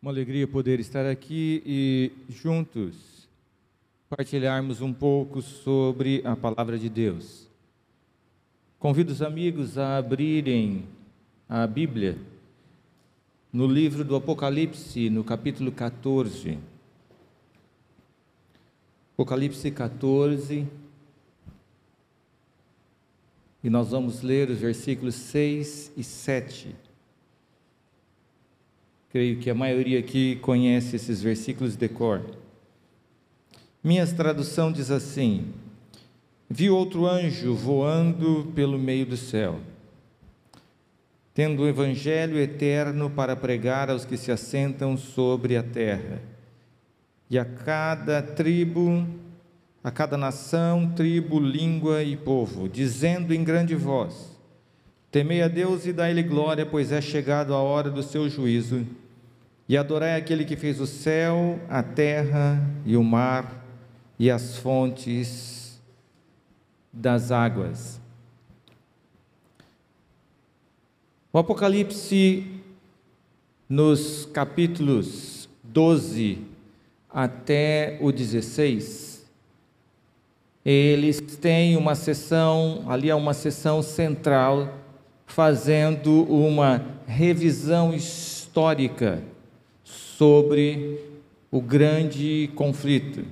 Uma alegria poder estar aqui e juntos partilharmos um pouco sobre a palavra de Deus. Convido os amigos a abrirem a Bíblia no livro do Apocalipse, no capítulo 14. Apocalipse 14. E nós vamos ler os versículos 6 e 7. Creio que a maioria aqui conhece esses versículos de cor. Minha tradução diz assim: Vi outro anjo voando pelo meio do céu, tendo o evangelho eterno para pregar aos que se assentam sobre a terra, e a cada tribo, a cada nação, tribo, língua e povo, dizendo em grande voz: Temei a Deus e dai-lhe glória, pois é chegado a hora do seu juízo. E adorai aquele que fez o céu, a terra e o mar e as fontes das águas. O Apocalipse, nos capítulos 12 até o 16, eles têm uma sessão, ali é uma sessão central, fazendo uma revisão histórica sobre o grande conflito.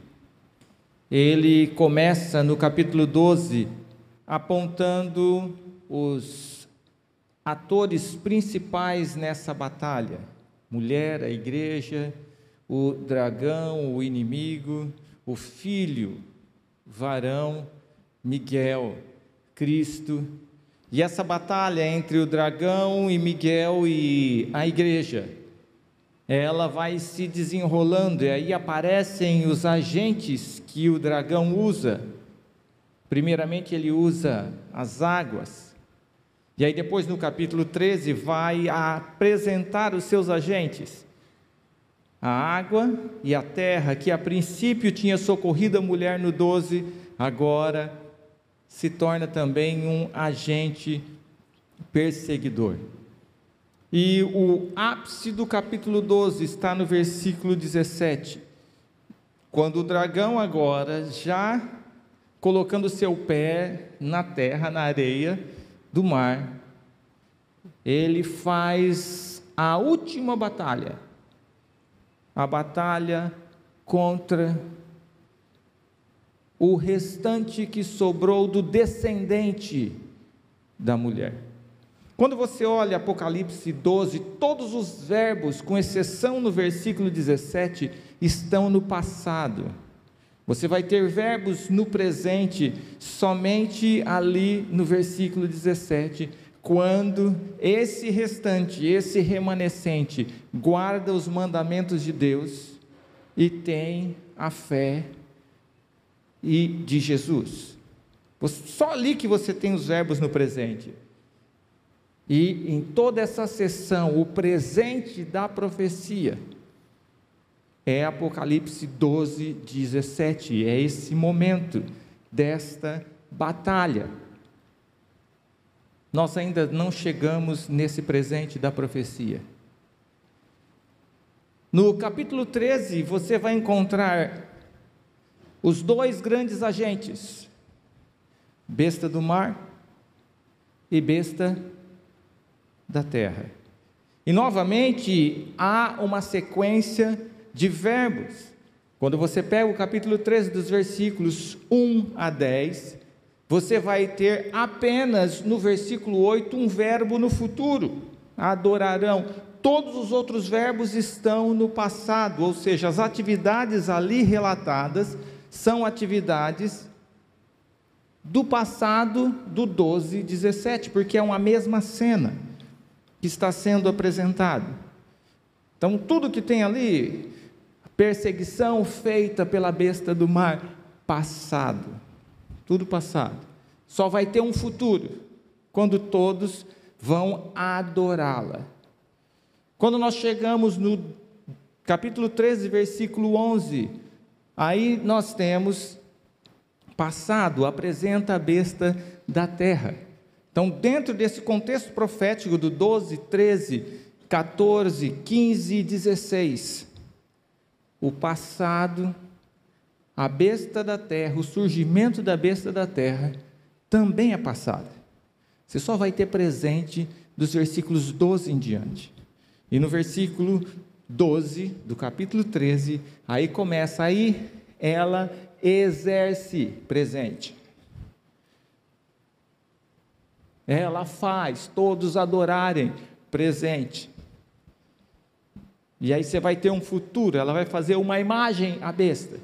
Ele começa no capítulo 12 apontando os atores principais nessa batalha: mulher, a igreja, o dragão, o inimigo, o filho, varão, Miguel, Cristo. E essa batalha entre o dragão e Miguel e a igreja, ela vai se desenrolando, e aí aparecem os agentes que o dragão usa. Primeiramente, ele usa as águas, e aí, depois, no capítulo 13, vai apresentar os seus agentes a água e a terra, que a princípio tinha socorrido a mulher no 12, agora se torna também um agente perseguidor. E o ápice do capítulo 12 está no versículo 17, quando o dragão agora já colocando seu pé na terra, na areia do mar, ele faz a última batalha a batalha contra o restante que sobrou do descendente da mulher. Quando você olha Apocalipse 12, todos os verbos, com exceção no versículo 17, estão no passado. Você vai ter verbos no presente somente ali no versículo 17 quando esse restante, esse remanescente, guarda os mandamentos de Deus e tem a fé e de Jesus. Só ali que você tem os verbos no presente. E em toda essa sessão, o presente da profecia é Apocalipse 12, 17. É esse momento desta batalha. Nós ainda não chegamos nesse presente da profecia. No capítulo 13, você vai encontrar os dois grandes agentes, besta do mar e besta da terra. E novamente há uma sequência de verbos. Quando você pega o capítulo 13, dos versículos 1 a 10, você vai ter apenas no versículo 8 um verbo no futuro: adorarão. Todos os outros verbos estão no passado, ou seja, as atividades ali relatadas são atividades do passado do 12, 17, porque é uma mesma cena que está sendo apresentada. Então, tudo que tem ali, perseguição feita pela besta do mar, passado tudo passado. Só vai ter um futuro, quando todos vão adorá-la. Quando nós chegamos no capítulo 13, versículo 11, aí nós temos passado, apresenta a besta da terra. Então, dentro desse contexto profético do 12, 13 14, 15 e 16. O passado, a besta da terra, o surgimento da besta da terra, também é passado. Você só vai ter presente dos versículos 12 em diante. E no versículo 12 do capítulo 13, aí começa, aí ela exerce presente. Ela faz todos adorarem presente. E aí você vai ter um futuro, ela vai fazer uma imagem à besta.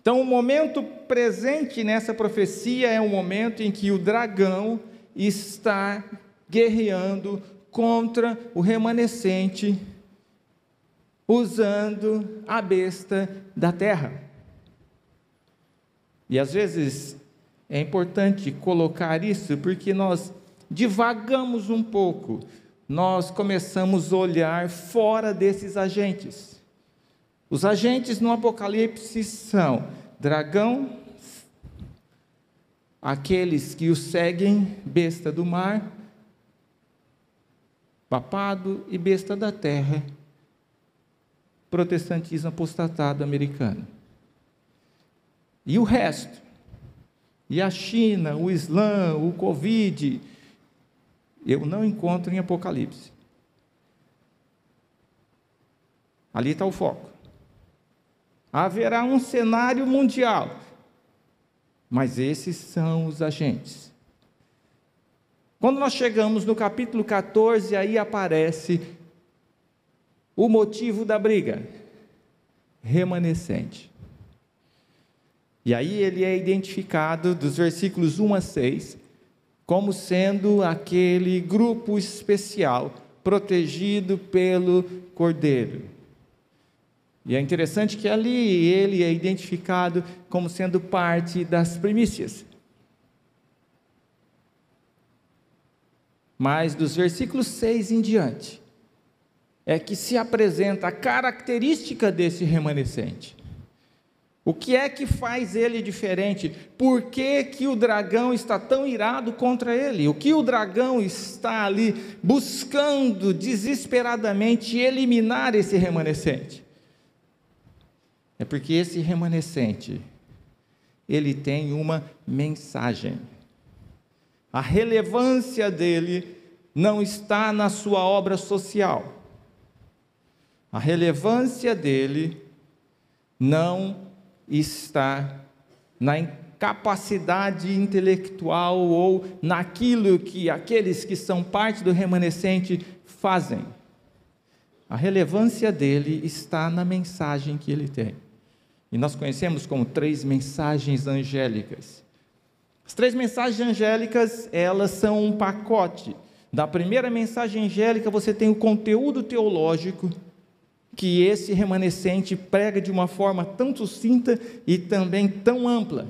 Então, o momento presente nessa profecia é o momento em que o dragão está guerreando contra o remanescente, usando a besta da terra. E às vezes é importante colocar isso porque nós divagamos um pouco, nós começamos a olhar fora desses agentes. Os agentes no Apocalipse são dragão, aqueles que o seguem, besta do mar, papado e besta da terra, protestantismo apostatado americano. E o resto? E a China, o Islã, o Covid, eu não encontro em Apocalipse. Ali está o foco. Haverá um cenário mundial, mas esses são os agentes. Quando nós chegamos no capítulo 14, aí aparece o motivo da briga: remanescente. E aí ele é identificado dos versículos 1 a 6 como sendo aquele grupo especial protegido pelo Cordeiro. E é interessante que ali ele é identificado como sendo parte das primícias. Mas dos versículos 6 em diante, é que se apresenta a característica desse remanescente. O que é que faz ele diferente? Por que, que o dragão está tão irado contra ele? O que o dragão está ali buscando desesperadamente eliminar esse remanescente? É porque esse remanescente, ele tem uma mensagem. A relevância dele não está na sua obra social. A relevância dele não está na incapacidade intelectual ou naquilo que aqueles que são parte do remanescente fazem. A relevância dele está na mensagem que ele tem. E nós conhecemos como três mensagens angélicas. As três mensagens angélicas, elas são um pacote. Da primeira mensagem angélica, você tem o conteúdo teológico, que esse remanescente prega de uma forma tão sucinta e também tão ampla.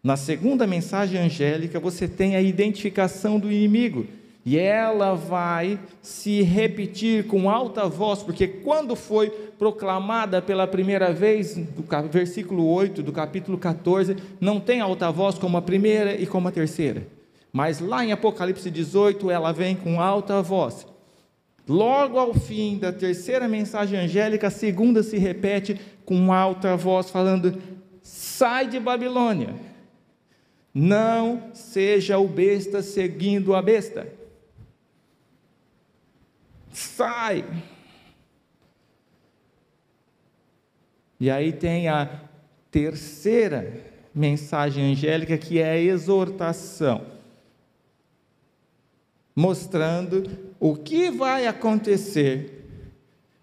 Na segunda mensagem angélica, você tem a identificação do inimigo, e ela vai se repetir com alta voz, porque quando foi proclamada pela primeira vez, do versículo 8 do capítulo 14, não tem alta voz como a primeira e como a terceira. Mas lá em Apocalipse 18, ela vem com alta voz. Logo ao fim da terceira mensagem angélica, a segunda se repete com alta voz, falando: Sai de Babilônia, não seja o besta seguindo a besta sai. E aí tem a terceira mensagem angélica, que é a exortação, mostrando o que vai acontecer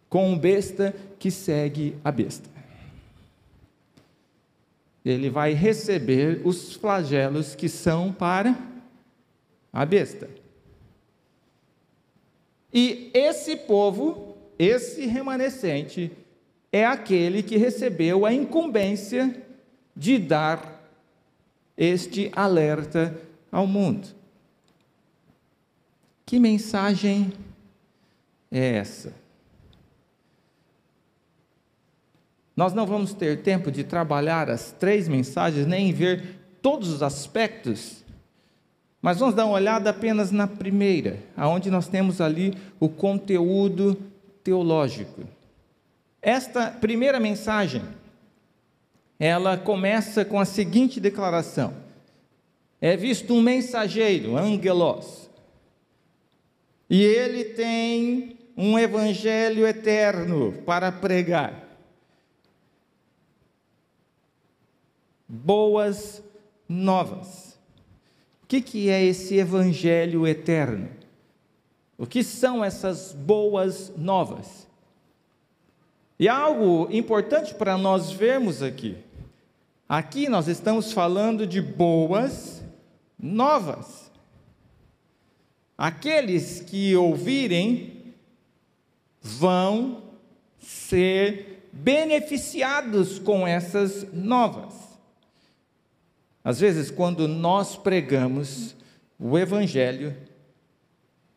com o besta que segue a besta. Ele vai receber os flagelos que são para a besta. E esse povo, esse remanescente, é aquele que recebeu a incumbência de dar este alerta ao mundo. Que mensagem é essa? Nós não vamos ter tempo de trabalhar as três mensagens, nem ver todos os aspectos Mas vamos dar uma olhada apenas na primeira, aonde nós temos ali o conteúdo teológico. Esta primeira mensagem, ela começa com a seguinte declaração: É visto um mensageiro, angelos, e ele tem um evangelho eterno para pregar. Boas novas. O que, que é esse evangelho eterno? O que são essas boas novas? E algo importante para nós vermos aqui. Aqui nós estamos falando de boas novas. Aqueles que ouvirem vão ser beneficiados com essas novas. Às vezes, quando nós pregamos o Evangelho,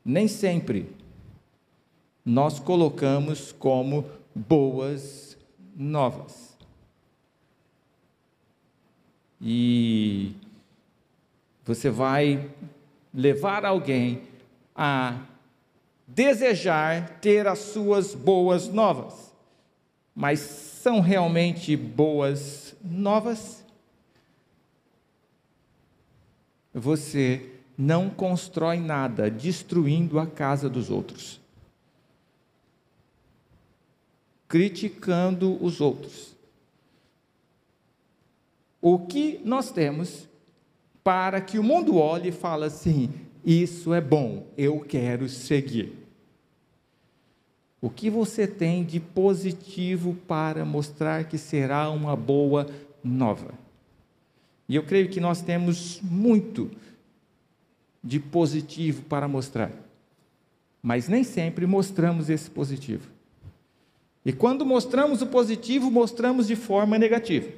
nem sempre nós colocamos como boas novas. E você vai levar alguém a desejar ter as suas boas novas. Mas são realmente boas novas? Você não constrói nada destruindo a casa dos outros. criticando os outros. O que nós temos para que o mundo olhe e fale assim: isso é bom, eu quero seguir. O que você tem de positivo para mostrar que será uma boa nova? E eu creio que nós temos muito de positivo para mostrar, mas nem sempre mostramos esse positivo. E quando mostramos o positivo, mostramos de forma negativa.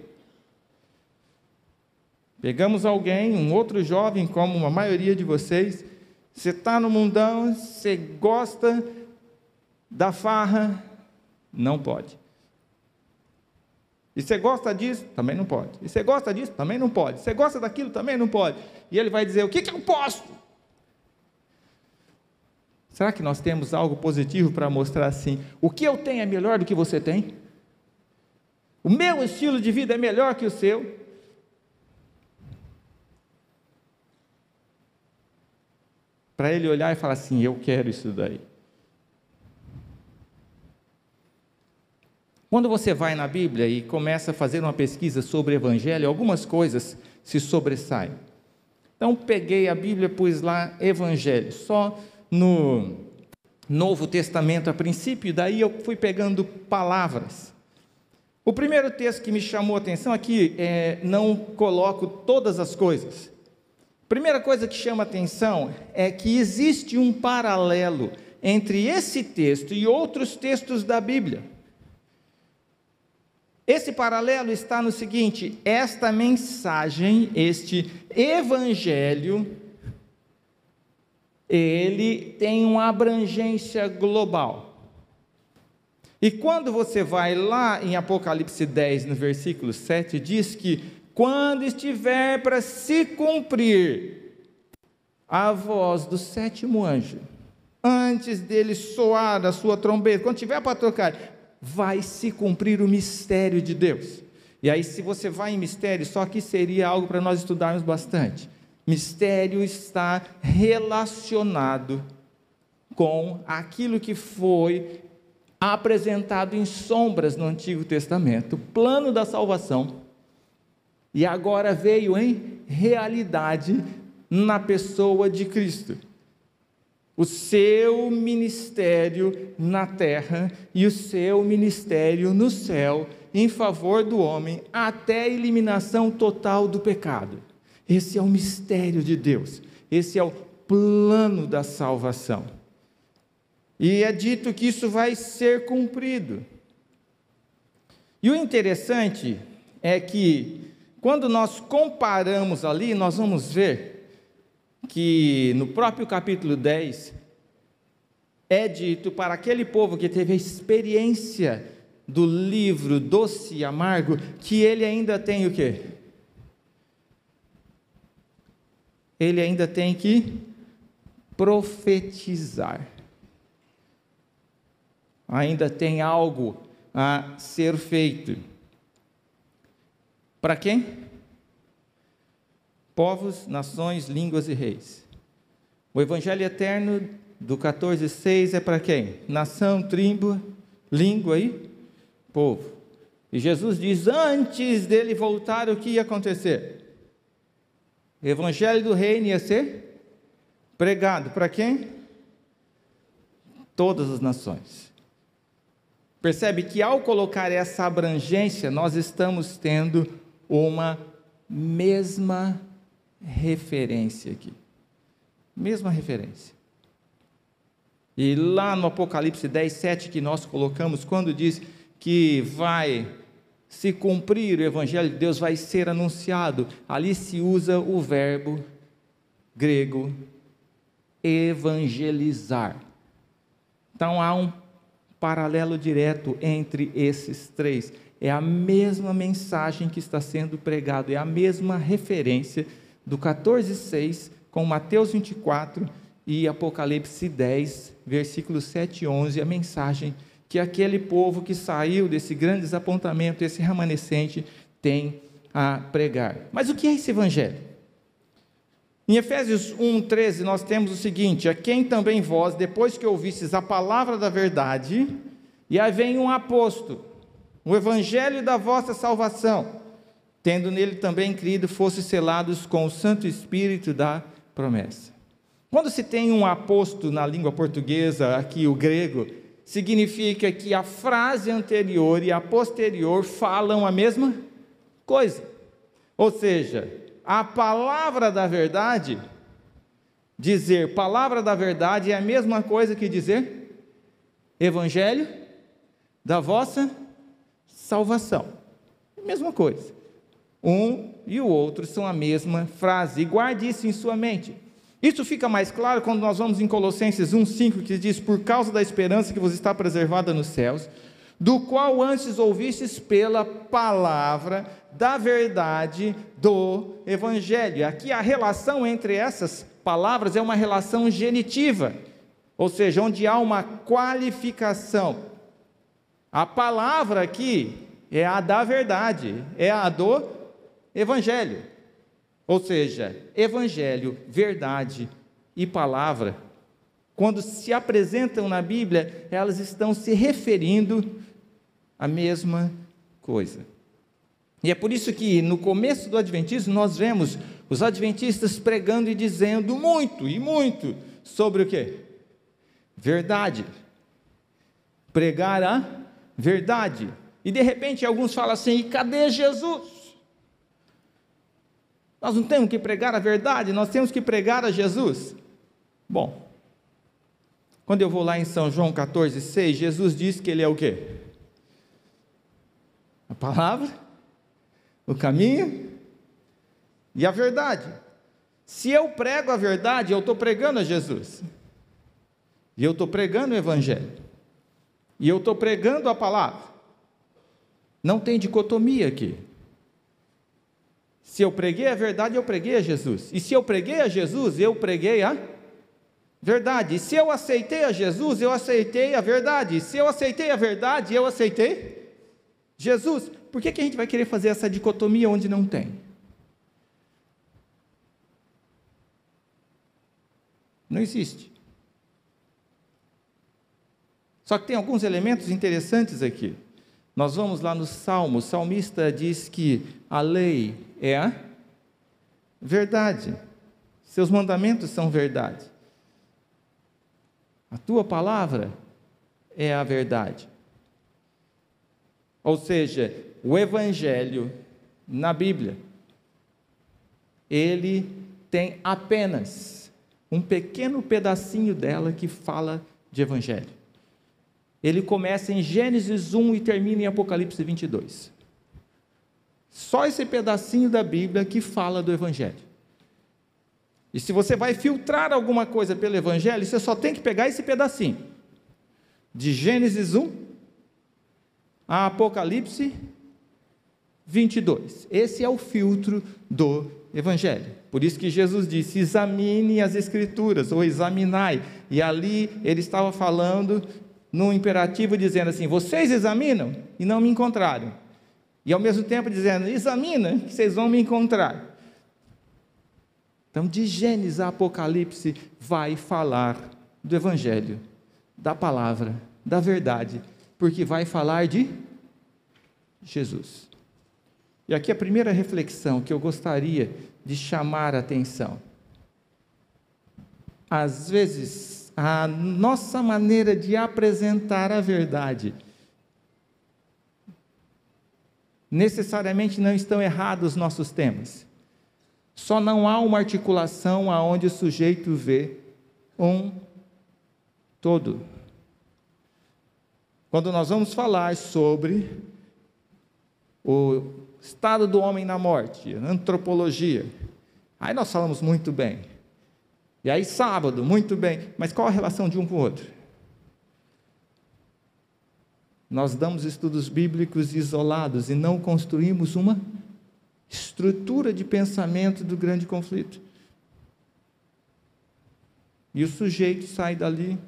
Pegamos alguém, um outro jovem, como a maioria de vocês, você está no mundão, você gosta da farra, não pode. E você gosta disso? Também não pode. E você gosta disso? Também não pode. Você gosta daquilo? Também não pode. E ele vai dizer: o que, que eu posso? Será que nós temos algo positivo para mostrar assim? O que eu tenho é melhor do que você tem? O meu estilo de vida é melhor que o seu? Para ele olhar e falar assim: eu quero isso daí. Quando você vai na Bíblia e começa a fazer uma pesquisa sobre o Evangelho, algumas coisas se sobressaem. Então, peguei a Bíblia, pus lá Evangelho, só no Novo Testamento a princípio, daí eu fui pegando palavras. O primeiro texto que me chamou a atenção aqui, é, não coloco todas as coisas. Primeira coisa que chama atenção é que existe um paralelo entre esse texto e outros textos da Bíblia. Esse paralelo está no seguinte: esta mensagem, este evangelho, ele tem uma abrangência global. E quando você vai lá em Apocalipse 10, no versículo 7, diz que quando estiver para se cumprir a voz do sétimo anjo, antes dele soar a sua trombeta, quando tiver para tocar, vai se cumprir o mistério de Deus. E aí, se você vai em mistério, só que seria algo para nós estudarmos bastante. Mistério está relacionado com aquilo que foi apresentado em sombras no Antigo Testamento, o plano da salvação, e agora veio em realidade na pessoa de Cristo. O seu ministério na terra e o seu ministério no céu em favor do homem, até a eliminação total do pecado. Esse é o mistério de Deus, esse é o plano da salvação. E é dito que isso vai ser cumprido. E o interessante é que, quando nós comparamos ali, nós vamos ver que no próprio capítulo 10 é dito para aquele povo que teve a experiência do livro doce e amargo, que ele ainda tem o quê? ele ainda tem que profetizar. Ainda tem algo a ser feito. Para quem? Povos, nações, línguas e reis. O Evangelho eterno do 14,6 é para quem? Nação, tribo, língua e povo. E Jesus diz: antes dele voltar, o que ia acontecer? O Evangelho do Reino ia ser pregado para quem? Todas as nações. Percebe que ao colocar essa abrangência, nós estamos tendo uma mesma referência aqui. Mesma referência. E lá no Apocalipse 10, 7, que nós colocamos, quando diz que vai se cumprir o Evangelho de Deus, vai ser anunciado, ali se usa o verbo grego evangelizar. Então há um paralelo direto entre esses três. É a mesma mensagem que está sendo pregado, é a mesma referência do 14,6 com Mateus 24 e Apocalipse 10, versículos 7 e 11, a mensagem que aquele povo que saiu desse grande desapontamento, esse remanescente, tem a pregar. Mas o que é esse evangelho? Em Efésios 1,13 nós temos o seguinte: A quem também vós, depois que ouvistes a palavra da verdade, e aí vem um aposto, o evangelho da vossa salvação, tendo nele também crido, fosse selados com o Santo Espírito da promessa. Quando se tem um aposto na língua portuguesa, aqui o grego, significa que a frase anterior e a posterior falam a mesma coisa. Ou seja, a palavra da verdade, dizer palavra da verdade é a mesma coisa que dizer evangelho da vossa salvação. Mesma coisa. Um e o outro são a mesma frase. E guarde isso em sua mente. Isso fica mais claro quando nós vamos em Colossenses 1,5, que diz: Por causa da esperança que vos está preservada nos céus, do qual antes ouvistes pela palavra da verdade do Evangelho. Aqui a relação entre essas palavras é uma relação genitiva, ou seja, onde há uma qualificação. A palavra aqui é a da verdade, é a do Evangelho. Ou seja, Evangelho, verdade e palavra, quando se apresentam na Bíblia, elas estão se referindo à mesma coisa. E é por isso que no começo do Adventismo nós vemos os adventistas pregando e dizendo muito e muito sobre o que? Verdade. Pregar a verdade. E de repente alguns falam assim: e cadê Jesus? Nós não temos que pregar a verdade, nós temos que pregar a Jesus. Bom, quando eu vou lá em São João 14, 6, Jesus diz que ele é o quê? A palavra, o caminho e a verdade. Se eu prego a verdade, eu estou pregando a Jesus. E eu estou pregando o Evangelho. E eu estou pregando a palavra. Não tem dicotomia aqui. Se eu preguei a verdade, eu preguei a Jesus. E se eu preguei a Jesus, eu preguei a verdade. E se eu aceitei a Jesus, eu aceitei a verdade. E se eu aceitei a verdade, eu aceitei Jesus. Por que, que a gente vai querer fazer essa dicotomia onde não tem? Não existe. Só que tem alguns elementos interessantes aqui. Nós vamos lá no Salmo, o salmista diz que a lei é a verdade, seus mandamentos são verdade. A tua palavra é a verdade. Ou seja, o Evangelho na Bíblia, ele tem apenas um pequeno pedacinho dela que fala de Evangelho. Ele começa em Gênesis 1 e termina em Apocalipse 22. Só esse pedacinho da Bíblia que fala do Evangelho. E se você vai filtrar alguma coisa pelo Evangelho, você só tem que pegar esse pedacinho. De Gênesis 1 a Apocalipse 22. Esse é o filtro do evangelho. Por isso que Jesus disse: examine as escrituras, ou examinai. E ali ele estava falando no imperativo, dizendo assim: vocês examinam e não me encontraram. E ao mesmo tempo dizendo: examina, que vocês vão me encontrar. Então, de Gênesis a Apocalipse, vai falar do Evangelho, da palavra, da verdade, porque vai falar de Jesus. E aqui a primeira reflexão que eu gostaria de chamar a atenção. Às vezes, a nossa maneira de apresentar a verdade necessariamente não estão errados os nossos temas. Só não há uma articulação aonde o sujeito vê um todo. Quando nós vamos falar sobre o estado do homem na morte, antropologia, aí nós falamos muito bem. E aí, sábado, muito bem. Mas qual a relação de um com o outro? Nós damos estudos bíblicos isolados e não construímos uma estrutura de pensamento do grande conflito. E o sujeito sai dali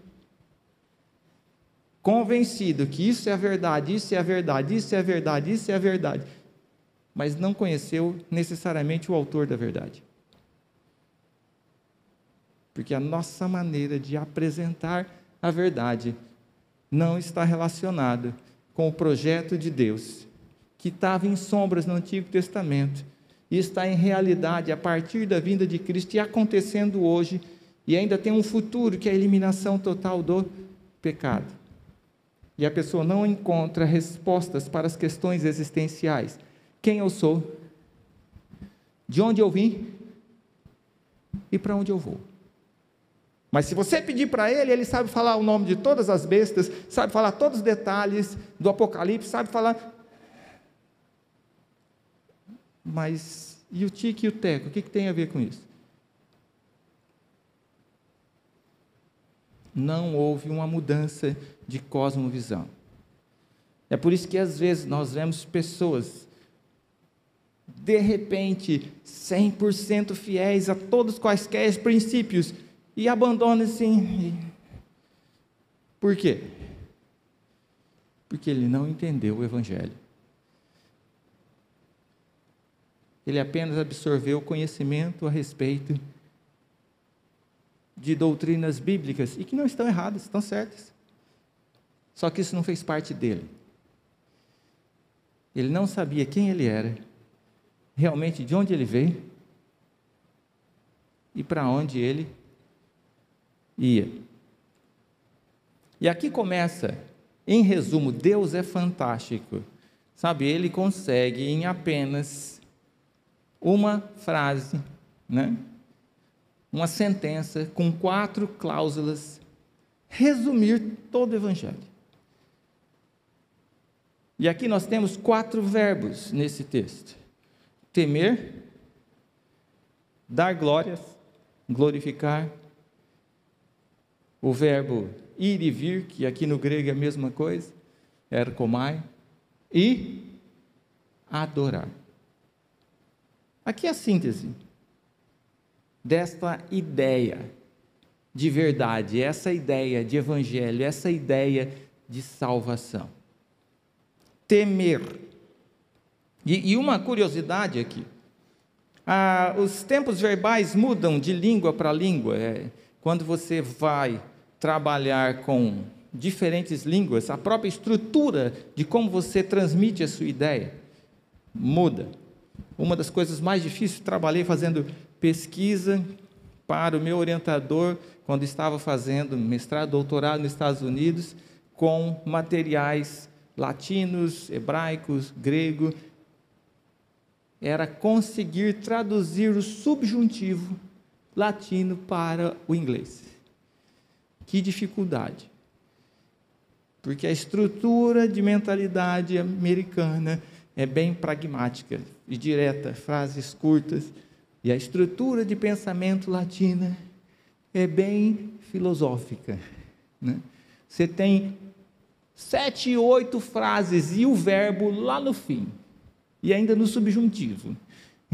convencido que isso é a verdade, isso é a verdade, isso é a verdade, isso é a verdade, mas não conheceu necessariamente o autor da verdade. Porque a nossa maneira de apresentar a verdade não está relacionada com o projeto de Deus, que estava em sombras no Antigo Testamento e está em realidade a partir da vinda de Cristo e acontecendo hoje, e ainda tem um futuro que é a eliminação total do pecado. E a pessoa não encontra respostas para as questões existenciais: quem eu sou, de onde eu vim? E para onde eu vou. Mas se você pedir para ele, ele sabe falar o nome de todas as bestas, sabe falar todos os detalhes do Apocalipse, sabe falar. Mas e o tique e o teco? O que, que tem a ver com isso? não houve uma mudança de cosmovisão. É por isso que às vezes nós vemos pessoas, de repente, 100% fiéis a todos quaisquer princípios e abandonam assim. Por quê? Porque ele não entendeu o Evangelho. Ele apenas absorveu conhecimento a respeito de doutrinas bíblicas e que não estão erradas, estão certas. Só que isso não fez parte dele. Ele não sabia quem ele era, realmente de onde ele veio e para onde ele ia. E aqui começa, em resumo, Deus é fantástico. Sabe, ele consegue em apenas uma frase, né? uma sentença com quatro cláusulas, resumir todo o Evangelho. E aqui nós temos quatro verbos nesse texto: temer, dar glórias, glorificar, o verbo ir e vir, que aqui no grego é a mesma coisa, erkomai, e adorar. Aqui é a síntese desta ideia de verdade, essa ideia de evangelho, essa ideia de salvação. Temer. E, e uma curiosidade aqui: ah, os tempos verbais mudam de língua para língua. É, quando você vai trabalhar com diferentes línguas, a própria estrutura de como você transmite a sua ideia muda. Uma das coisas mais difíceis, trabalhei fazendo pesquisa para o meu orientador quando estava fazendo mestrado, doutorado nos Estados Unidos, com materiais latinos, hebraicos, grego, era conseguir traduzir o subjuntivo latino para o inglês. Que dificuldade! Porque a estrutura de mentalidade americana é bem pragmática e direta, frases curtas. E a estrutura de pensamento latina é bem filosófica. Né? Você tem sete, oito frases e o verbo lá no fim, e ainda no subjuntivo.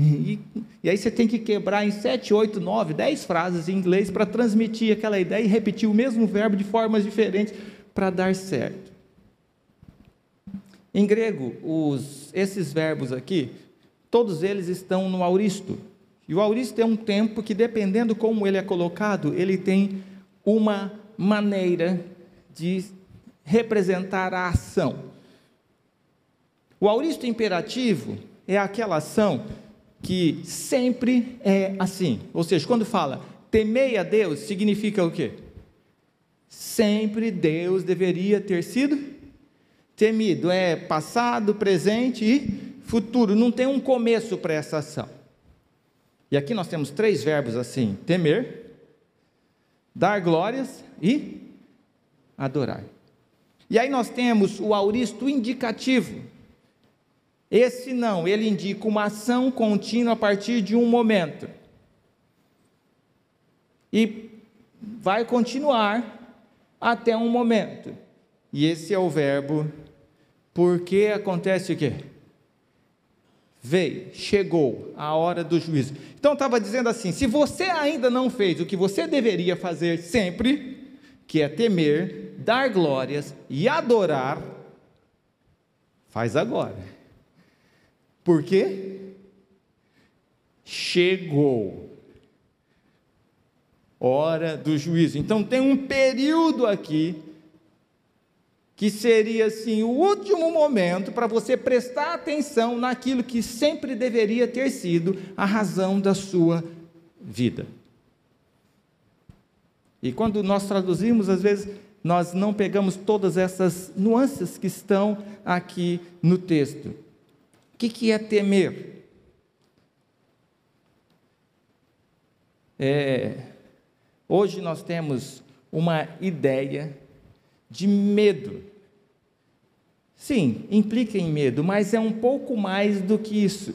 E, e, aí você tem que quebrar em 7, 8, 9, 10 frases em inglês para transmitir aquela ideia e repetir o mesmo verbo de formas diferentes para dar certo. Em grego, os, esses verbos aqui, todos eles estão no auristo. E o auristo é um tempo que, dependendo como ele é colocado, ele tem uma maneira de representar a ação. O auristo imperativo é aquela ação que sempre é assim. Ou seja, quando fala temei a Deus, significa o quê? Sempre Deus deveria ter sido temido. É passado, presente e futuro. Não tem um começo para essa ação. E aqui nós temos três verbos assim: temer, dar glórias e adorar. E aí nós temos o auristo indicativo. Esse não, ele indica uma ação contínua a partir de um momento. E vai continuar até um momento. E esse é o verbo porque acontece o quê? Veio, chegou a hora do juízo. Então estava dizendo assim: se você ainda não fez o que você deveria fazer sempre, que é temer, dar glórias e adorar, faz agora. Por quê? Chegou. Hora do juízo. Então tem um período aqui que seria assim o último momento para você prestar atenção naquilo que sempre deveria ter sido a razão da sua vida. E quando nós traduzimos, às vezes nós não pegamos todas essas nuances que estão aqui no texto que, que é temer? É, hoje nós temos uma ideia de medo. Sim, implica em medo, mas é um pouco mais do que isso.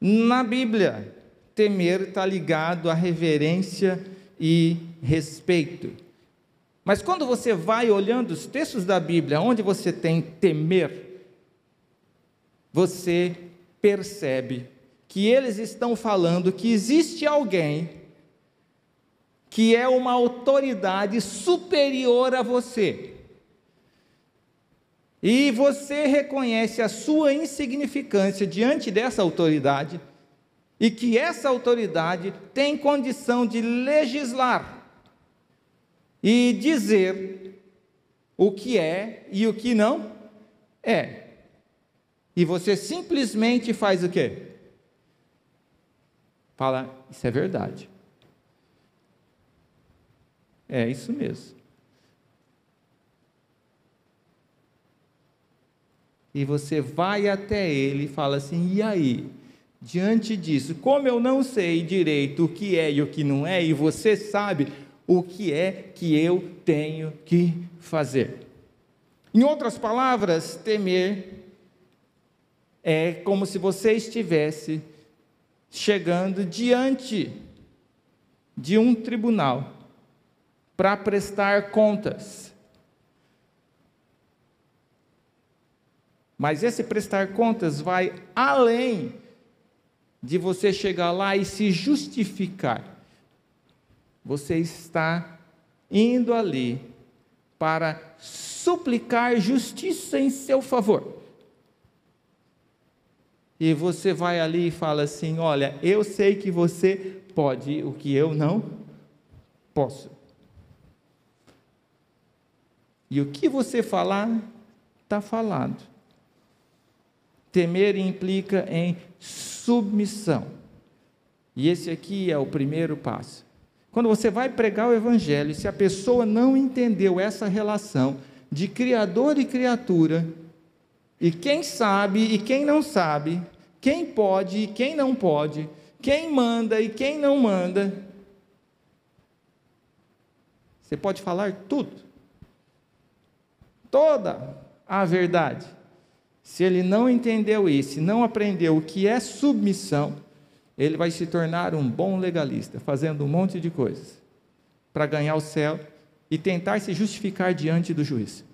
Na Bíblia, temer está ligado à reverência e respeito. Mas quando você vai olhando os textos da Bíblia, onde você tem temer, você percebe que eles estão falando que existe alguém que é uma autoridade superior a você. E você reconhece a sua insignificância diante dessa autoridade e que essa autoridade tem condição de legislar e dizer o que é e o que não é. E você simplesmente faz o quê? Fala, isso é verdade. É isso mesmo. E você vai até ele e fala assim: e aí? Diante disso, como eu não sei direito o que é e o que não é, e você sabe o que é que eu tenho que fazer. Em outras palavras, temer é como se você estivesse chegando diante de um tribunal para prestar contas. Mas esse prestar contas vai além de você chegar lá e se justificar. Você está indo ali para suplicar justiça em seu favor. E você vai ali e fala assim: Olha, eu sei que você pode o que eu não posso. E o que você falar, está falado. Temer implica em submissão. E esse aqui é o primeiro passo. Quando você vai pregar o Evangelho, se a pessoa não entendeu essa relação de Criador e criatura, e quem sabe e quem não sabe, quem pode e quem não pode, quem manda e quem não manda. Você pode falar tudo, toda a verdade. Se ele não entendeu isso, não aprendeu o que é submissão, ele vai se tornar um bom legalista, fazendo um monte de coisas para ganhar o céu e tentar se justificar diante do juiz.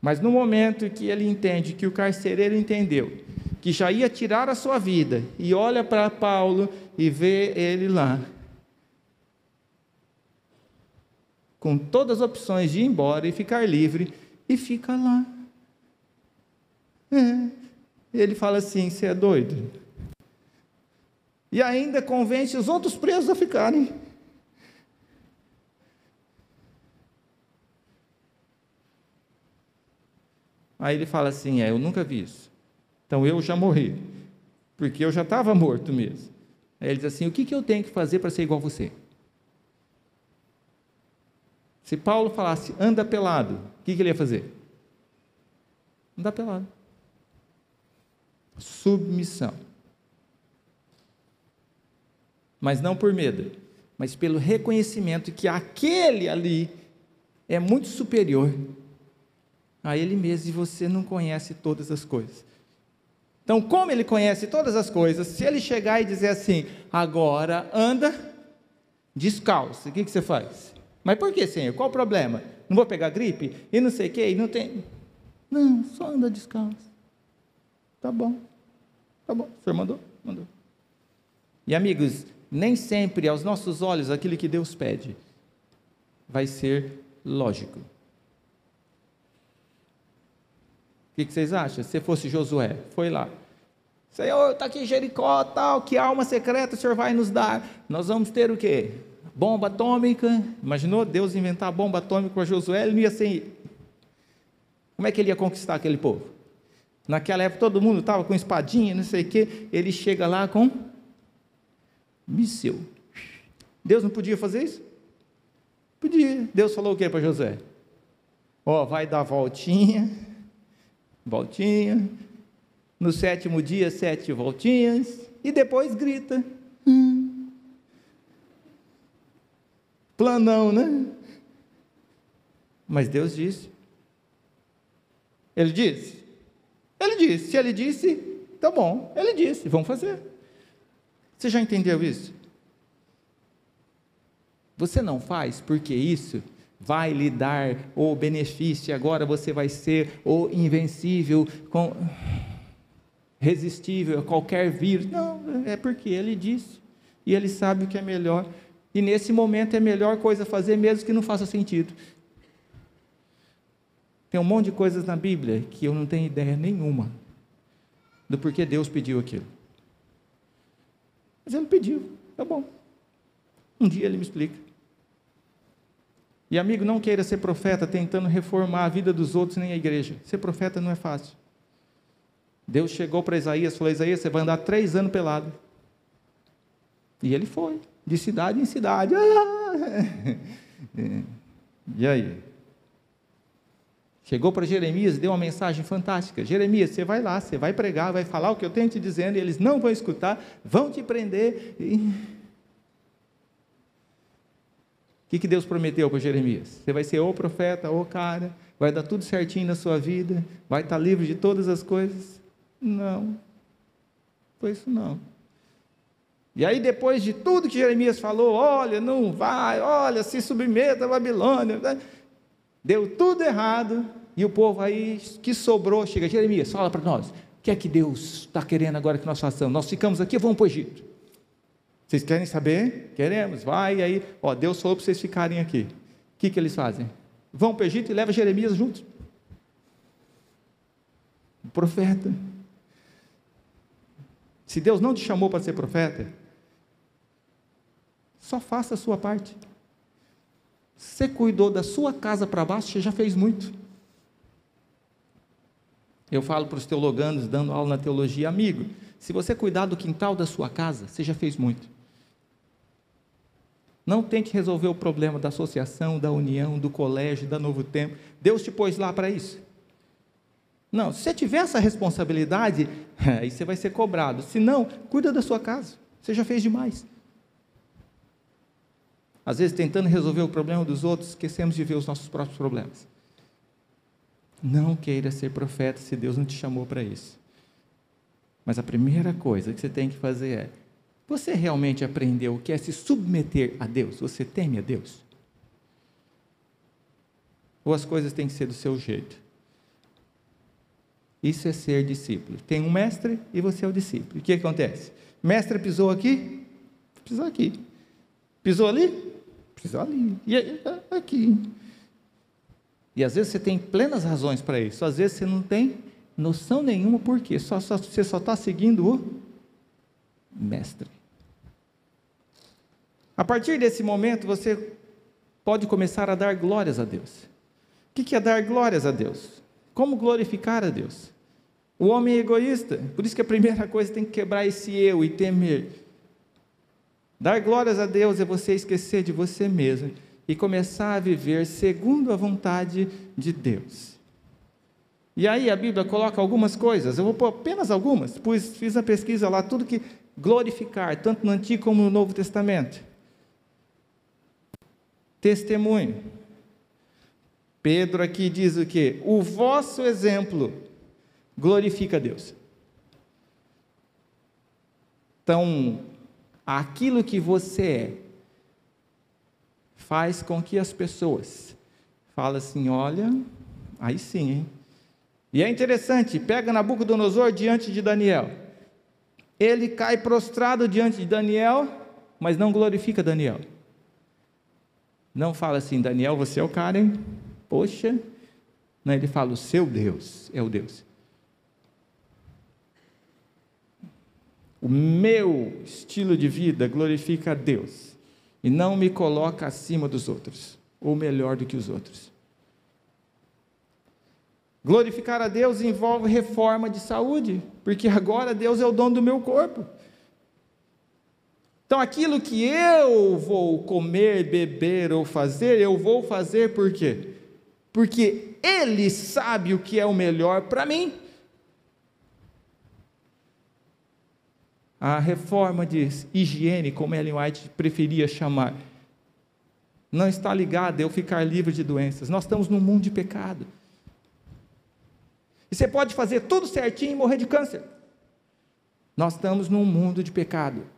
Mas no momento que ele entende, que o carcereiro entendeu, que já ia tirar a sua vida, e olha para Paulo e vê ele lá, com todas as opções de ir embora e ficar livre, e fica lá. É. Ele fala assim: você é doido? E ainda convence os outros presos a ficarem. Aí ele fala assim: É, eu nunca vi isso. Então eu já morri. Porque eu já estava morto mesmo. Aí ele diz assim: O que, que eu tenho que fazer para ser igual a você? Se Paulo falasse, anda pelado, o que, que ele ia fazer? Andar pelado. Submissão. Mas não por medo, mas pelo reconhecimento que aquele ali é muito superior a ele mesmo e você não conhece todas as coisas. Então, como ele conhece todas as coisas, se ele chegar e dizer assim, agora anda descalço, o que, que você faz? Mas por que, Senhor? Qual o problema? Não vou pegar gripe? E não sei o quê? E não tem. Não, só anda descalço. Tá bom. Tá bom. O senhor mandou? Mandou. E amigos, nem sempre aos nossos olhos aquilo que Deus pede vai ser lógico. O que vocês acham? Se fosse Josué, foi lá. Senhor, está aqui Jericó, tal, que alma secreta o Senhor vai nos dar? Nós vamos ter o quê? bomba atômica. Imaginou Deus inventar bomba atômica para Josué? Ele não ia ser. Como é que ele ia conquistar aquele povo? Naquela época todo mundo estava com espadinha, não sei o quê. Ele chega lá com míssil. Deus não podia fazer isso? Podia. Deus falou o que para Josué? Ó, oh, vai dar voltinha, voltinha. No sétimo dia, sete voltinhas. E depois grita. Hum planão, né? Mas Deus disse. Ele disse. Ele disse. Se ele disse, tá bom. Ele disse, vamos fazer. Você já entendeu isso? Você não faz porque isso vai lhe dar o benefício, agora você vai ser o invencível, com, resistível a qualquer vírus. Não, é porque ele disse. E ele sabe o que é melhor e nesse momento é a melhor coisa fazer, mesmo que não faça sentido. Tem um monte de coisas na Bíblia que eu não tenho ideia nenhuma do porquê Deus pediu aquilo. Mas ele pediu, tá bom. Um dia ele me explica. E amigo, não queira ser profeta tentando reformar a vida dos outros nem a igreja. Ser profeta não é fácil. Deus chegou para Isaías e falou: Isaías, você vai andar três anos pelado. E ele foi de cidade em cidade. E aí? Chegou para Jeremias, deu uma mensagem fantástica. Jeremias, você vai lá, você vai pregar, vai falar o que eu tenho te dizendo, e eles não vão escutar, vão te prender. E... O que, que Deus prometeu para Jeremias? Você vai ser o profeta, o cara, vai dar tudo certinho na sua vida, vai estar livre de todas as coisas. Não, foi isso não. E aí, depois de tudo que Jeremias falou, olha, não vai, olha, se submeta à Babilônia, né? deu tudo errado, e o povo aí que sobrou, chega, Jeremias, fala para nós, o que é que Deus está querendo agora que nós façamos? Nós ficamos aqui ou vamos para o Egito? Vocês querem saber? Queremos, vai, aí, ó, Deus falou para vocês ficarem aqui. O que, que eles fazem? Vão para o Egito e levam Jeremias junto. Profeta. Se Deus não te chamou para ser profeta, só faça a sua parte. Você cuidou da sua casa para baixo, você já fez muito. Eu falo para os teologanos, dando aula na teologia, amigo, se você cuidar do quintal da sua casa, você já fez muito. Não tente resolver o problema da associação, da união, do colégio, da Novo Tempo. Deus te pôs lá para isso. Não, se você tiver essa responsabilidade, aí você vai ser cobrado. Se não, cuida da sua casa. Você já fez demais. Às vezes, tentando resolver o problema dos outros, esquecemos de ver os nossos próprios problemas. Não queira ser profeta se Deus não te chamou para isso. Mas a primeira coisa que você tem que fazer é: você realmente aprendeu o que é se submeter a Deus? Você teme a Deus? Ou as coisas têm que ser do seu jeito? Isso é ser discípulo. Tem um mestre e você é o discípulo. O que acontece? Mestre pisou aqui, pisou aqui. Pisou ali, pisou ali. E aqui. E às vezes você tem plenas razões para isso. Às vezes você não tem noção nenhuma por quê. Só, só, você só está seguindo o mestre. A partir desse momento, você pode começar a dar glórias a Deus. O que é dar glórias a Deus? Como glorificar a Deus? O homem é egoísta, por isso que a primeira coisa tem que quebrar esse eu e temer. Dar glórias a Deus é você esquecer de você mesmo e começar a viver segundo a vontade de Deus. E aí a Bíblia coloca algumas coisas, eu vou pôr apenas algumas, pois fiz a pesquisa lá, tudo que glorificar, tanto no Antigo como no Novo Testamento. Testemunho. Pedro aqui diz o que? O vosso exemplo glorifica Deus. Então, aquilo que você é faz com que as pessoas falem assim: olha, aí sim, hein? E é interessante, pega Nabucodonosor diante de Daniel. Ele cai prostrado diante de Daniel, mas não glorifica Daniel. Não fala assim, Daniel, você é o cara, hein? Poxa. Não, ele fala, o seu Deus é o Deus. O meu estilo de vida glorifica a Deus e não me coloca acima dos outros, ou melhor do que os outros. Glorificar a Deus envolve reforma de saúde, porque agora Deus é o dono do meu corpo. Então, aquilo que eu vou comer, beber ou fazer, eu vou fazer por quê? Porque Ele sabe o que é o melhor para mim. A reforma de higiene, como Ellen White preferia chamar, não está ligada a eu ficar livre de doenças. Nós estamos num mundo de pecado. E você pode fazer tudo certinho e morrer de câncer. Nós estamos num mundo de pecado.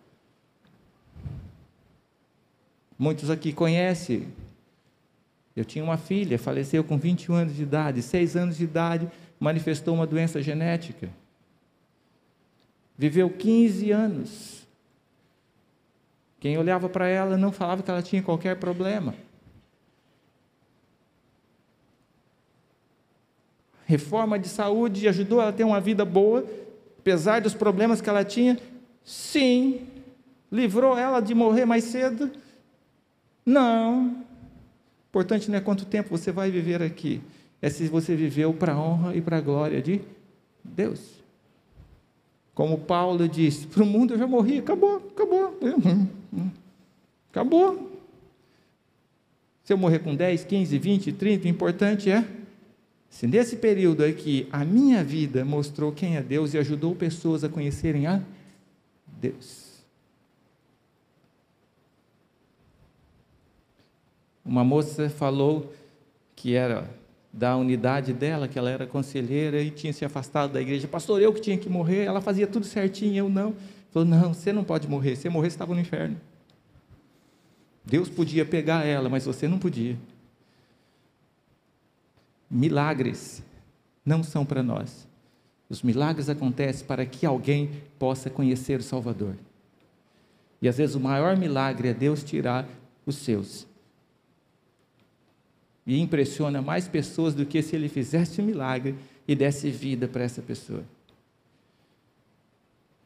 Muitos aqui conhecem. Eu tinha uma filha, faleceu com 21 anos de idade, 6 anos de idade, manifestou uma doença genética. Viveu 15 anos. Quem olhava para ela não falava que ela tinha qualquer problema. reforma de saúde ajudou ela a ter uma vida boa, apesar dos problemas que ela tinha? Sim. Livrou ela de morrer mais cedo? Não. Importante não é quanto tempo você vai viver aqui, é se você viveu para a honra e para a glória de Deus. Como Paulo disse: para o mundo eu já morri, acabou, acabou. Acabou. Se eu morrer com 10, 15, 20, 30, o importante é se nesse período aqui a minha vida mostrou quem é Deus e ajudou pessoas a conhecerem a Deus. Uma moça falou que era da unidade dela, que ela era conselheira e tinha se afastado da igreja. Pastor, eu que tinha que morrer, ela fazia tudo certinho, eu não. Falou: Não, você não pode morrer. Se morrer, você estava no inferno. Deus podia pegar ela, mas você não podia. Milagres não são para nós. Os milagres acontecem para que alguém possa conhecer o Salvador. E às vezes o maior milagre é Deus tirar os seus. E impressiona mais pessoas do que se ele fizesse um milagre e desse vida para essa pessoa.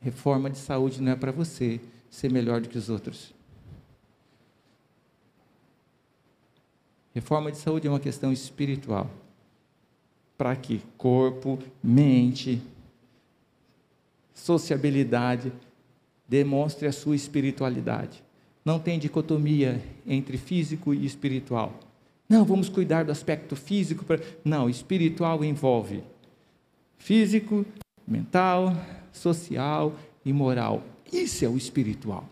Reforma de saúde não é para você ser melhor do que os outros. Reforma de saúde é uma questão espiritual para que corpo, mente, sociabilidade demonstre a sua espiritualidade. Não tem dicotomia entre físico e espiritual. Não, vamos cuidar do aspecto físico. Pra... Não, espiritual envolve físico, mental, social e moral. Isso é o espiritual.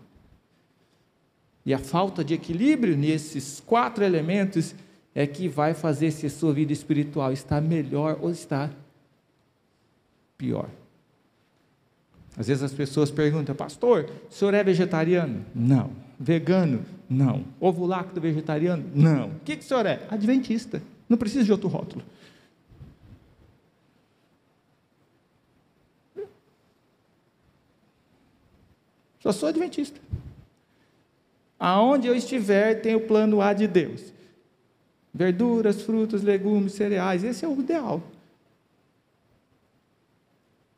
E a falta de equilíbrio nesses quatro elementos é que vai fazer se a sua vida espiritual está melhor ou está pior. Às vezes as pessoas perguntam, pastor, o senhor é vegetariano? Não. Vegano? Não. Ovo lacto vegetariano? Não. O que, que o senhor é? Adventista. Não precisa de outro rótulo. Só sou adventista. Aonde eu estiver, tem o plano A de Deus. Verduras, frutas, legumes, cereais, esse é o ideal.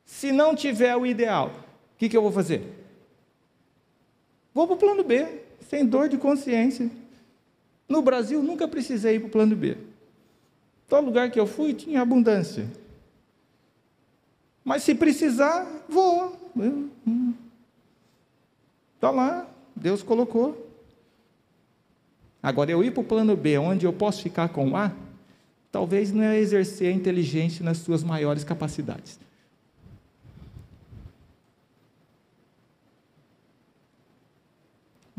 Se não tiver o ideal, o que, que eu vou fazer? Vou para o plano B sem dor de consciência. No Brasil, nunca precisei ir para o plano B. Todo lugar que eu fui tinha abundância. Mas se precisar, vou. Está lá, Deus colocou. Agora, eu ir para o plano B, onde eu posso ficar com o A, talvez não é exercer a inteligência nas suas maiores capacidades.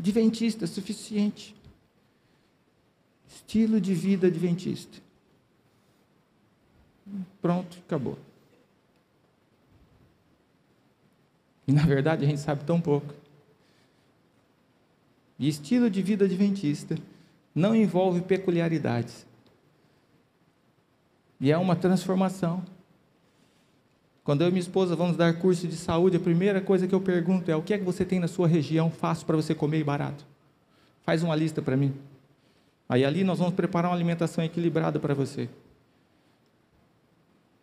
Adventista suficiente. Estilo de vida adventista. Pronto, acabou. E na verdade a gente sabe tão pouco. E estilo de vida adventista não envolve peculiaridades. E é uma transformação. Quando eu e minha esposa vamos dar curso de saúde, a primeira coisa que eu pergunto é: o que é que você tem na sua região fácil para você comer e barato? Faz uma lista para mim. Aí ali nós vamos preparar uma alimentação equilibrada para você.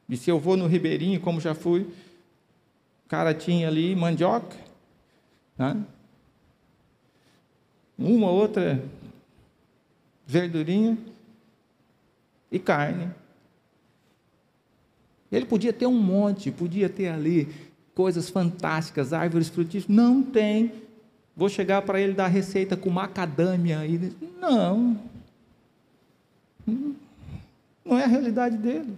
E se eu vou no Ribeirinho, como já fui, o cara tinha ali mandioca, né? uma outra verdurinha e carne. Ele podia ter um monte, podia ter ali coisas fantásticas, árvores frutíferas. Não tem. Vou chegar para ele dar receita com macadâmia. E... Não. Não é a realidade dele.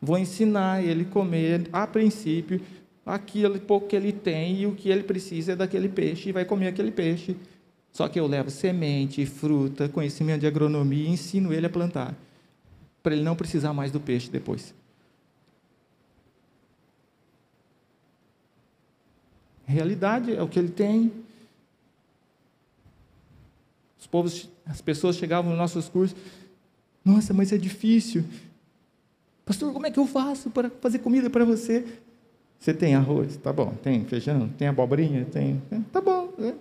Vou ensinar ele a comer, a princípio, aquilo pouco que ele tem e o que ele precisa é daquele peixe e vai comer aquele peixe. Só que eu levo semente, fruta, conhecimento de agronomia e ensino ele a plantar, para ele não precisar mais do peixe depois. Realidade é o que ele tem. Os povos, as pessoas chegavam nos nossos cursos, nossa, mas é difícil. Pastor, como é que eu faço para fazer comida para você? Você tem arroz? Tá bom. Tem feijão? Tem abobrinha? Tem. Tá bom. É,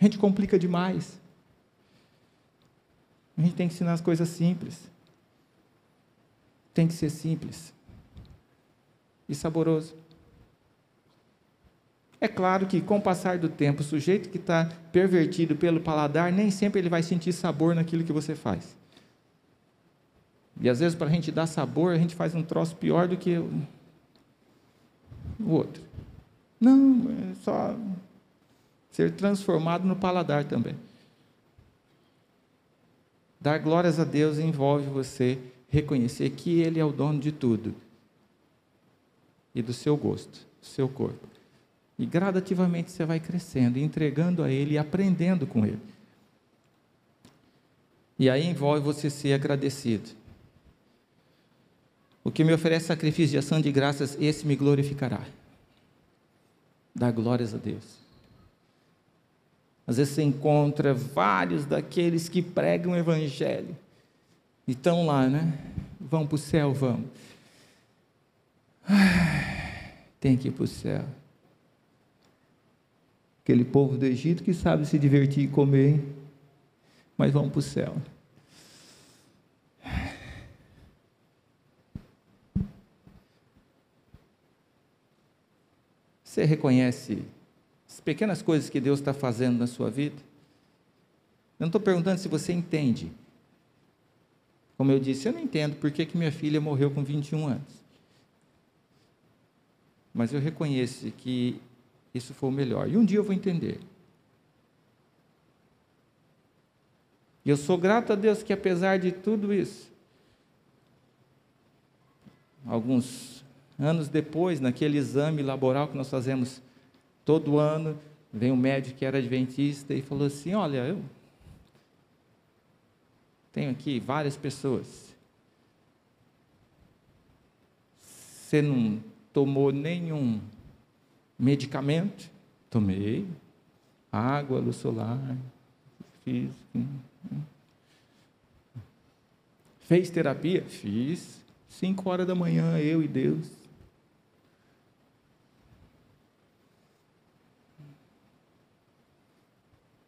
a gente complica demais. A gente tem que ensinar as coisas simples. Tem que ser simples e saboroso. É claro que, com o passar do tempo, o sujeito que está pervertido pelo paladar, nem sempre ele vai sentir sabor naquilo que você faz. E às vezes, para a gente dar sabor, a gente faz um troço pior do que o outro. Não, é só ser transformado no paladar também. Dar glórias a Deus envolve você reconhecer que Ele é o dono de tudo e do seu gosto, do seu corpo. E gradativamente você vai crescendo, entregando a Ele e aprendendo com Ele. E aí envolve você ser agradecido. O que me oferece sacrifício de ação de graças, esse me glorificará. Dá glórias a Deus. Às vezes você encontra vários daqueles que pregam o Evangelho. E estão lá, né? Vão para o céu, vamos. Tem que ir para o céu. Aquele povo do Egito que sabe se divertir e comer, mas vão para o céu. Você reconhece as pequenas coisas que Deus está fazendo na sua vida? Eu não estou perguntando se você entende. Como eu disse, eu não entendo por que minha filha morreu com 21 anos mas eu reconheço que isso foi o melhor. E um dia eu vou entender. E eu sou grato a Deus que, apesar de tudo isso, alguns anos depois, naquele exame laboral que nós fazemos todo ano, vem um médico que era adventista e falou assim: Olha, eu tenho aqui várias pessoas. Você não tomou nenhum medicamento? Tomei. Água, luz solar, fiz. Hum, hum. Fez terapia? Fiz. Cinco horas da manhã, eu e Deus.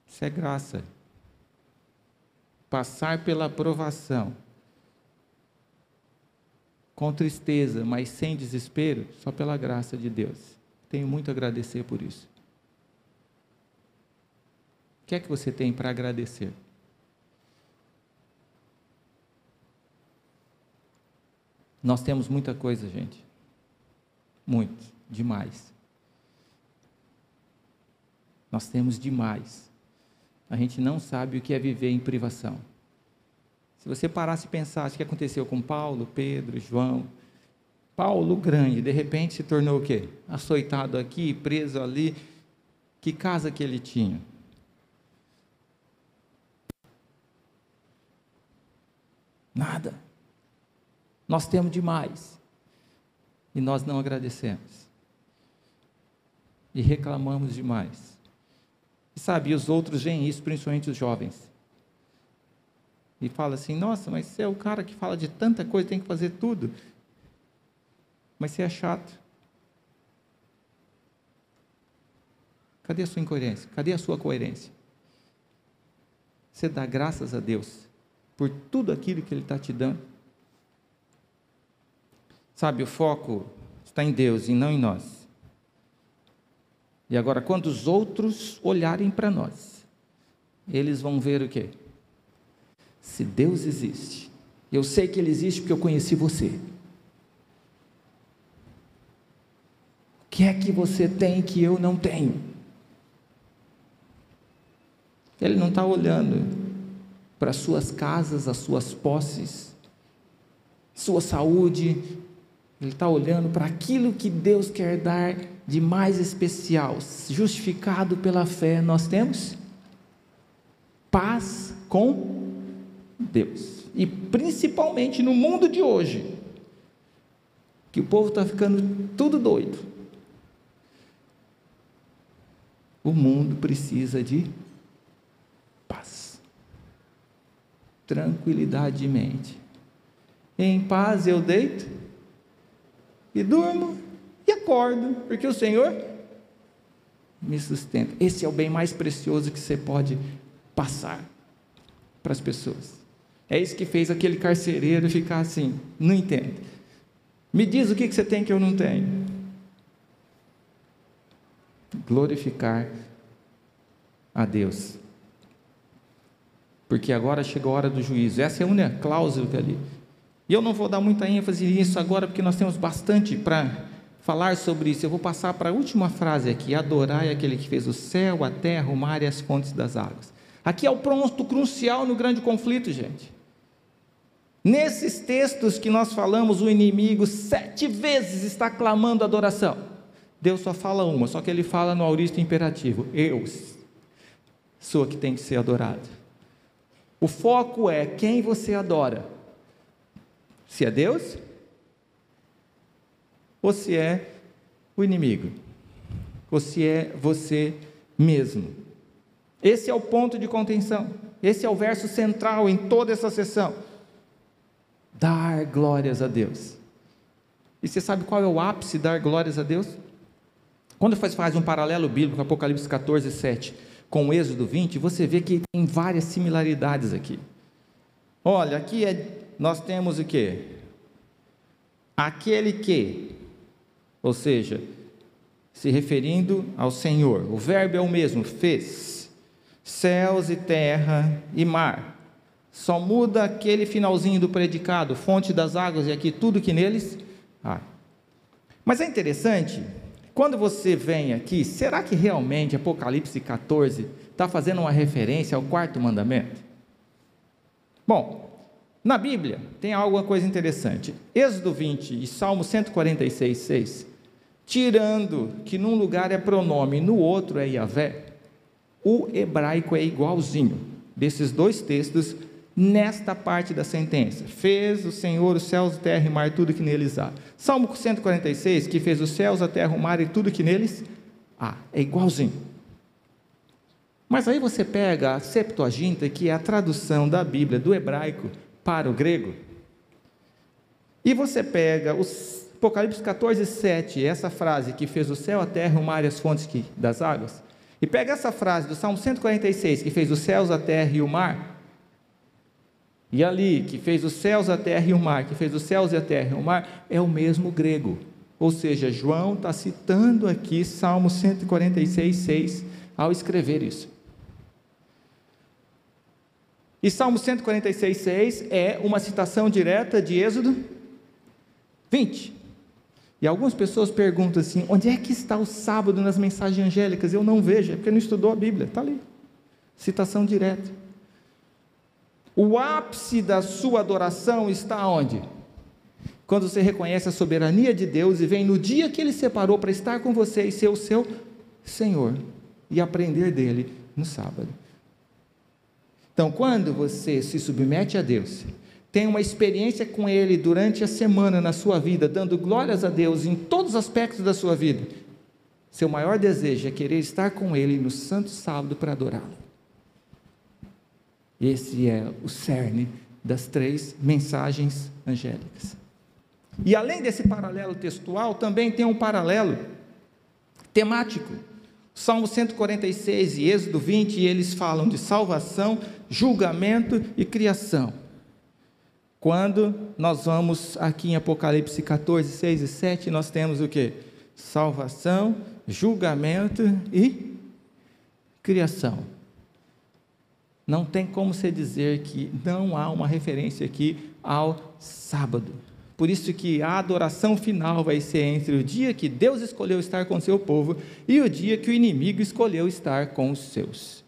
Isso é graça. Passar pela aprovação com tristeza, mas sem desespero, só pela graça de Deus. Tenho muito a agradecer por isso. O que é que você tem para agradecer? Nós temos muita coisa, gente. Muito, demais. Nós temos demais. A gente não sabe o que é viver em privação. Se você parasse e pensasse o que aconteceu com Paulo, Pedro, João, Paulo grande, de repente se tornou o quê? Açoitado aqui, preso ali. Que casa que ele tinha? Nada. Nós temos demais. E nós não agradecemos. E reclamamos demais. E sabe, os outros veem isso, principalmente os jovens. E fala assim: nossa, mas você é o cara que fala de tanta coisa, tem que fazer tudo. Mas você é chato. Cadê a sua incoerência? Cadê a sua coerência? Você dá graças a Deus por tudo aquilo que Ele está te dando. Sabe, o foco está em Deus e não em nós. E agora, quando os outros olharem para nós, eles vão ver o quê? Se Deus existe, eu sei que Ele existe porque eu conheci você. O que é que você tem que eu não tenho? Ele não está olhando para suas casas, as suas posses, sua saúde. Ele está olhando para aquilo que Deus quer dar de mais especial, justificado pela fé. Nós temos paz com Deus. E principalmente no mundo de hoje, que o povo está ficando tudo doido. O mundo precisa de tranquilidade de mente. Em paz eu deito e durmo e acordo, porque o Senhor me sustenta. Esse é o bem mais precioso que você pode passar para as pessoas. É isso que fez aquele carcereiro ficar assim, não entende. Me diz o que você tem que eu não tenho. Glorificar a Deus porque agora chegou a hora do juízo. Essa é a única cláusula que ali. E eu não vou dar muita ênfase nisso agora, porque nós temos bastante para falar sobre isso. Eu vou passar para a última frase aqui: adorar é aquele que fez o céu, a terra, o mar e as fontes das águas. Aqui é o ponto crucial no grande conflito, gente. Nesses textos que nós falamos, o inimigo sete vezes está clamando adoração. Deus só fala uma, só que ele fala no auristo imperativo: Eu sou a que tem que ser adorado. O foco é quem você adora. Se é Deus ou se é o inimigo, ou se é você mesmo. Esse é o ponto de contenção. Esse é o verso central em toda essa sessão. Dar glórias a Deus. E você sabe qual é o ápice dar glórias a Deus? Quando faz, um paralelo bíblico, Apocalipse 14, 7 com o Êxodo 20, você vê que tem várias similaridades aqui. Olha, aqui é, nós temos o que? Aquele que, ou seja, se referindo ao Senhor, o verbo é o mesmo, fez céus e terra e mar. Só muda aquele finalzinho do predicado, fonte das águas, e aqui tudo que neles. Mas é interessante quando você vem aqui, será que realmente Apocalipse 14 está fazendo uma referência ao quarto mandamento? Bom, na Bíblia tem alguma coisa interessante. Êxodo 20 e Salmo 146, 6. Tirando que num lugar é pronome e no outro é Yahvé, o hebraico é igualzinho. Desses dois textos, nesta parte da sentença. Fez o Senhor os céus, a terra e mar, tudo que neles há. Salmo 146, que fez os céus, a terra, o mar e tudo que neles há. É igualzinho. Mas aí você pega a Septuaginta, que é a tradução da Bíblia do hebraico para o grego, e você pega os Apocalipse 14, 7, essa frase que fez o céu, a terra, o mar e as fontes das águas, E pega essa frase do Salmo 146, que fez os céus, a terra e o mar, e ali, que fez os céus, a terra e o mar, que fez os céus e a terra e o mar, é o mesmo grego. Ou seja, João está citando aqui Salmo 146, 6, ao escrever isso. E Salmo 146, 6 é uma citação direta de Êxodo 20. E algumas pessoas perguntam assim: onde é que está o sábado nas mensagens angélicas? Eu não vejo, é porque não estudou a Bíblia. Está ali. Citação direta. O ápice da sua adoração está onde? Quando você reconhece a soberania de Deus e vem no dia que Ele separou para estar com você e ser o seu Senhor e aprender dele no sábado. Então, quando você se submete a Deus, tem uma experiência com Ele durante a semana na sua vida, dando glórias a Deus em todos os aspectos da sua vida, seu maior desejo é querer estar com Ele no santo sábado para adorá-lo. Esse é o cerne das três mensagens angélicas. E além desse paralelo textual, também tem um paralelo temático. Salmo 146 e Êxodo 20, eles falam de salvação, julgamento e criação. Quando nós vamos aqui em Apocalipse 14, 6 e 7, nós temos o que? Salvação, julgamento e criação. Não tem como se dizer que não há uma referência aqui ao sábado. Por isso que a adoração final vai ser entre o dia que Deus escolheu estar com seu povo e o dia que o inimigo escolheu estar com os seus.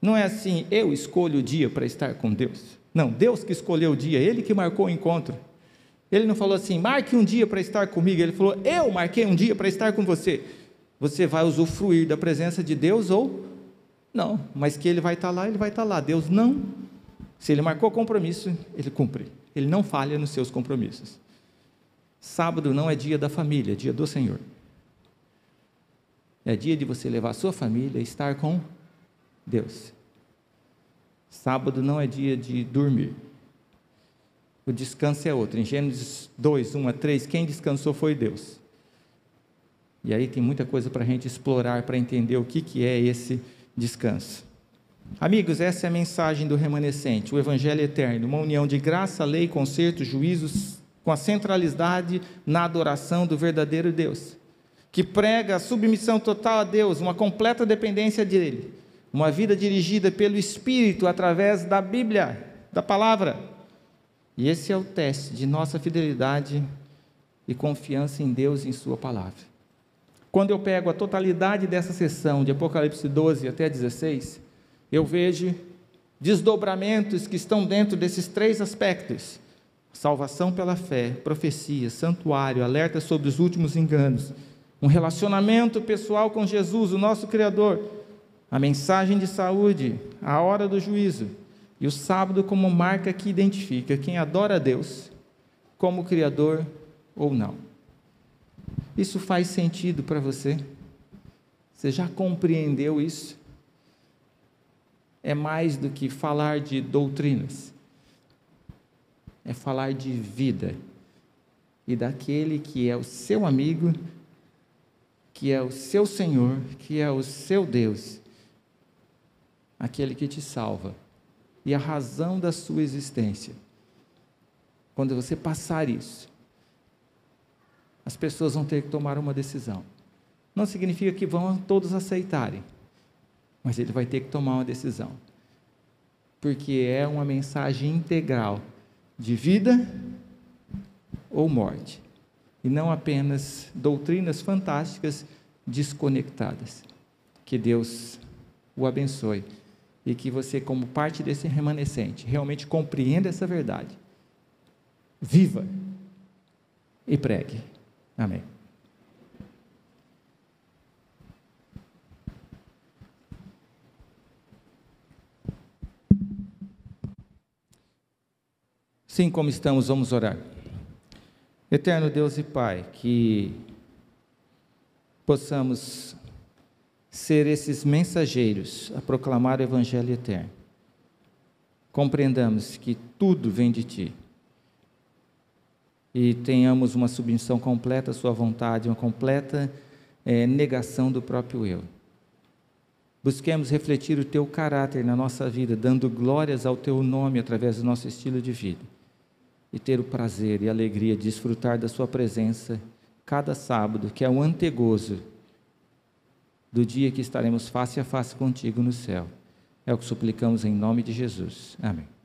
Não é assim, eu escolho o dia para estar com Deus. Não, Deus que escolheu o dia, Ele que marcou o encontro. Ele não falou assim, marque um dia para estar comigo. Ele falou, eu marquei um dia para estar com você. Você vai usufruir da presença de Deus ou não, mas que ele vai estar lá, ele vai estar lá. Deus não. Se ele marcou compromisso, ele cumpre. Ele não falha nos seus compromissos. Sábado não é dia da família, é dia do Senhor. É dia de você levar a sua família e estar com Deus. Sábado não é dia de dormir. O descanso é outro. Em Gênesis 2, 1 a 3, quem descansou foi Deus. E aí tem muita coisa para a gente explorar, para entender o que, que é esse descanso descanso. Amigos, essa é a mensagem do remanescente, o Evangelho eterno, uma união de graça, lei, conserto, juízos, com a centralidade na adoração do verdadeiro Deus, que prega a submissão total a Deus, uma completa dependência dele, uma vida dirigida pelo Espírito através da Bíblia, da palavra. E esse é o teste de nossa fidelidade e confiança em Deus e em Sua palavra. Quando eu pego a totalidade dessa sessão, de Apocalipse 12 até 16, eu vejo desdobramentos que estão dentro desses três aspectos: salvação pela fé, profecia, santuário, alerta sobre os últimos enganos, um relacionamento pessoal com Jesus, o nosso Criador, a mensagem de saúde, a hora do juízo e o sábado como marca que identifica quem adora a Deus como Criador ou não. Isso faz sentido para você? Você já compreendeu isso? É mais do que falar de doutrinas, é falar de vida e daquele que é o seu amigo, que é o seu Senhor, que é o seu Deus, aquele que te salva e a razão da sua existência. Quando você passar isso, as pessoas vão ter que tomar uma decisão. Não significa que vão todos aceitarem, mas ele vai ter que tomar uma decisão. Porque é uma mensagem integral de vida ou morte, e não apenas doutrinas fantásticas desconectadas. Que Deus o abençoe e que você, como parte desse remanescente, realmente compreenda essa verdade. Viva e pregue. Amém. Sim, como estamos, vamos orar. Eterno Deus e Pai, que possamos ser esses mensageiros a proclamar o Evangelho eterno. Compreendamos que tudo vem de Ti e tenhamos uma submissão completa à Sua vontade, uma completa é, negação do próprio eu. Busquemos refletir o teu caráter na nossa vida, dando glórias ao teu nome através do nosso estilo de vida. E ter o prazer e a alegria de desfrutar da sua presença cada sábado, que é o antegozo do dia que estaremos face a face contigo no céu. É o que suplicamos em nome de Jesus. Amém.